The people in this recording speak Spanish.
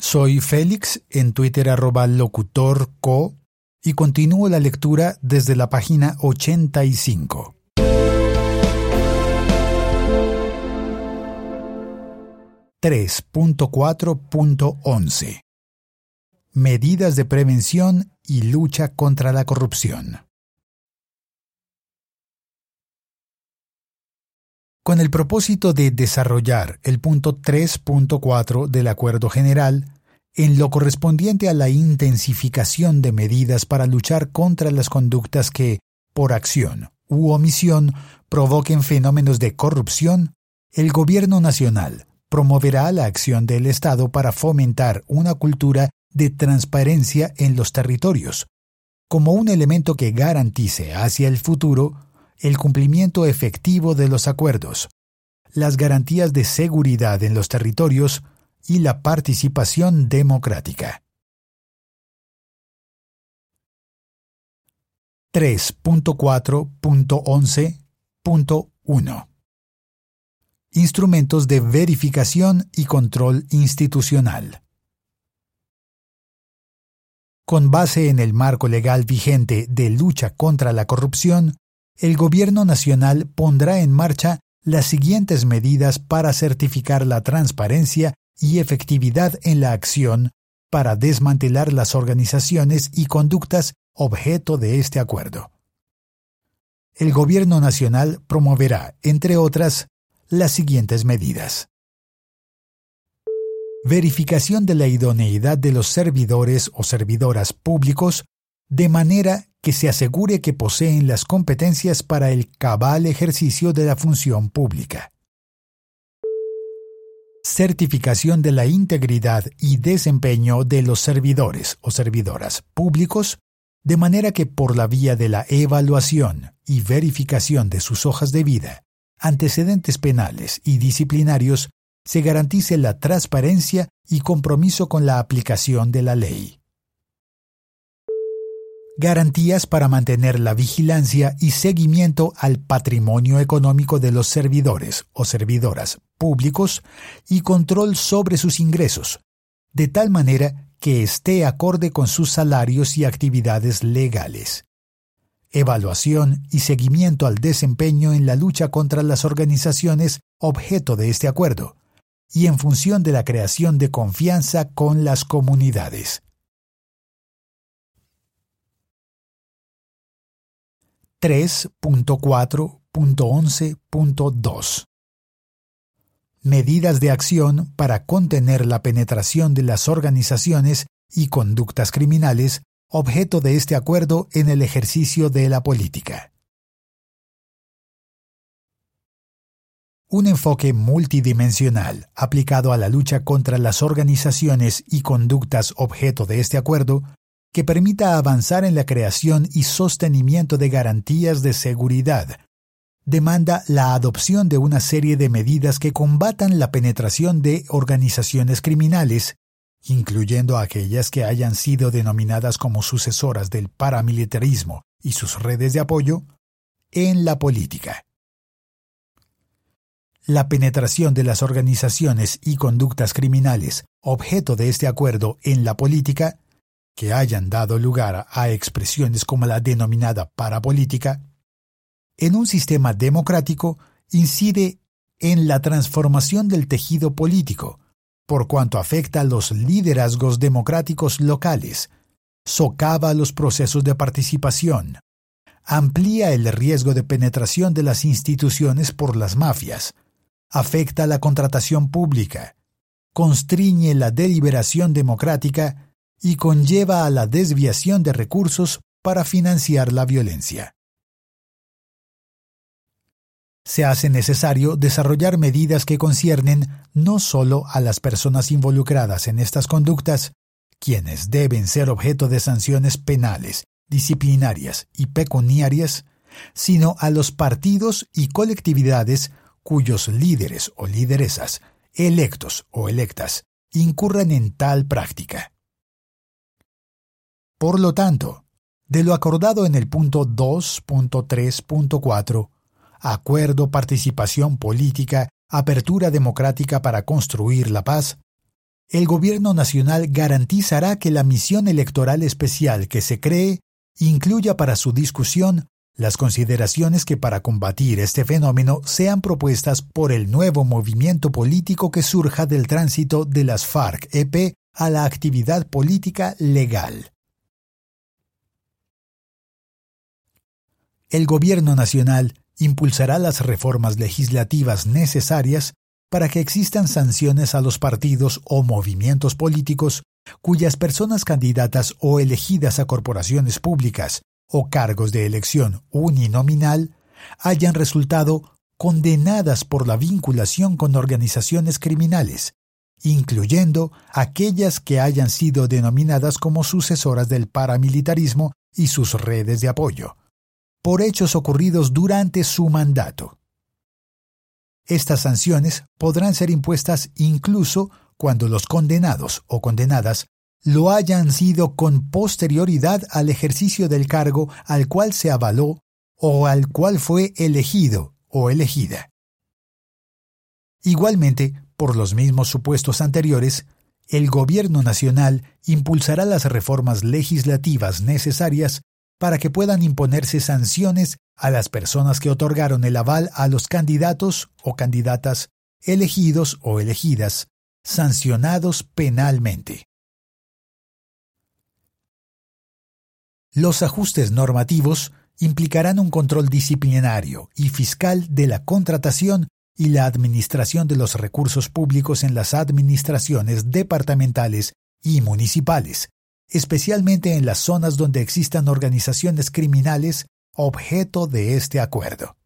Soy Félix en Twitter arroba locutorco y continúo la lectura desde la página 85. ...3.4.11... Medidas de prevención y lucha contra la corrupción. Con el propósito de desarrollar el punto 3.4 del Acuerdo General, en lo correspondiente a la intensificación de medidas para luchar contra las conductas que, por acción u omisión, provoquen fenómenos de corrupción, el Gobierno Nacional promoverá la acción del Estado para fomentar una cultura de transparencia en los territorios, como un elemento que garantice hacia el futuro el cumplimiento efectivo de los acuerdos, las garantías de seguridad en los territorios y la participación democrática. 3.4.11.1 Instrumentos de verificación y control institucional. Con base en el marco legal vigente de lucha contra la corrupción, el Gobierno Nacional pondrá en marcha las siguientes medidas para certificar la transparencia y efectividad en la acción para desmantelar las organizaciones y conductas objeto de este acuerdo. El Gobierno Nacional promoverá, entre otras, las siguientes medidas. Verificación de la idoneidad de los servidores o servidoras públicos de manera que se asegure que poseen las competencias para el cabal ejercicio de la función pública. Certificación de la integridad y desempeño de los servidores o servidoras públicos, de manera que por la vía de la evaluación y verificación de sus hojas de vida, antecedentes penales y disciplinarios, se garantice la transparencia y compromiso con la aplicación de la ley garantías para mantener la vigilancia y seguimiento al patrimonio económico de los servidores o servidoras públicos y control sobre sus ingresos, de tal manera que esté acorde con sus salarios y actividades legales. Evaluación y seguimiento al desempeño en la lucha contra las organizaciones objeto de este acuerdo, y en función de la creación de confianza con las comunidades. 3.4.11.2 Medidas de acción para contener la penetración de las organizaciones y conductas criminales objeto de este acuerdo en el ejercicio de la política. Un enfoque multidimensional aplicado a la lucha contra las organizaciones y conductas objeto de este acuerdo que permita avanzar en la creación y sostenimiento de garantías de seguridad. Demanda la adopción de una serie de medidas que combatan la penetración de organizaciones criminales, incluyendo aquellas que hayan sido denominadas como sucesoras del paramilitarismo y sus redes de apoyo, en la política. La penetración de las organizaciones y conductas criminales objeto de este acuerdo en la política que hayan dado lugar a expresiones como la denominada parapolítica, en un sistema democrático incide en la transformación del tejido político, por cuanto afecta a los liderazgos democráticos locales, socava los procesos de participación, amplía el riesgo de penetración de las instituciones por las mafias, afecta la contratación pública, constriñe la deliberación democrática y conlleva a la desviación de recursos para financiar la violencia. Se hace necesario desarrollar medidas que conciernen no solo a las personas involucradas en estas conductas, quienes deben ser objeto de sanciones penales, disciplinarias y pecuniarias, sino a los partidos y colectividades cuyos líderes o lideresas, electos o electas, incurran en tal práctica. Por lo tanto, de lo acordado en el punto 2.3.4, Acuerdo, participación política, apertura democrática para construir la paz, el Gobierno Nacional garantizará que la misión electoral especial que se cree incluya para su discusión las consideraciones que para combatir este fenómeno sean propuestas por el nuevo movimiento político que surja del tránsito de las FARC-EP a la actividad política legal. El Gobierno Nacional impulsará las reformas legislativas necesarias para que existan sanciones a los partidos o movimientos políticos cuyas personas candidatas o elegidas a corporaciones públicas o cargos de elección uninominal hayan resultado condenadas por la vinculación con organizaciones criminales, incluyendo aquellas que hayan sido denominadas como sucesoras del paramilitarismo y sus redes de apoyo, por hechos ocurridos durante su mandato. Estas sanciones podrán ser impuestas incluso cuando los condenados o condenadas lo hayan sido con posterioridad al ejercicio del cargo al cual se avaló o al cual fue elegido o elegida. Igualmente, por los mismos supuestos anteriores, el Gobierno Nacional impulsará las reformas legislativas necesarias para que puedan imponerse sanciones a las personas que otorgaron el aval a los candidatos o candidatas elegidos o elegidas, sancionados penalmente. Los ajustes normativos implicarán un control disciplinario y fiscal de la contratación y la administración de los recursos públicos en las administraciones departamentales y municipales, especialmente en las zonas donde existan organizaciones criminales objeto de este acuerdo.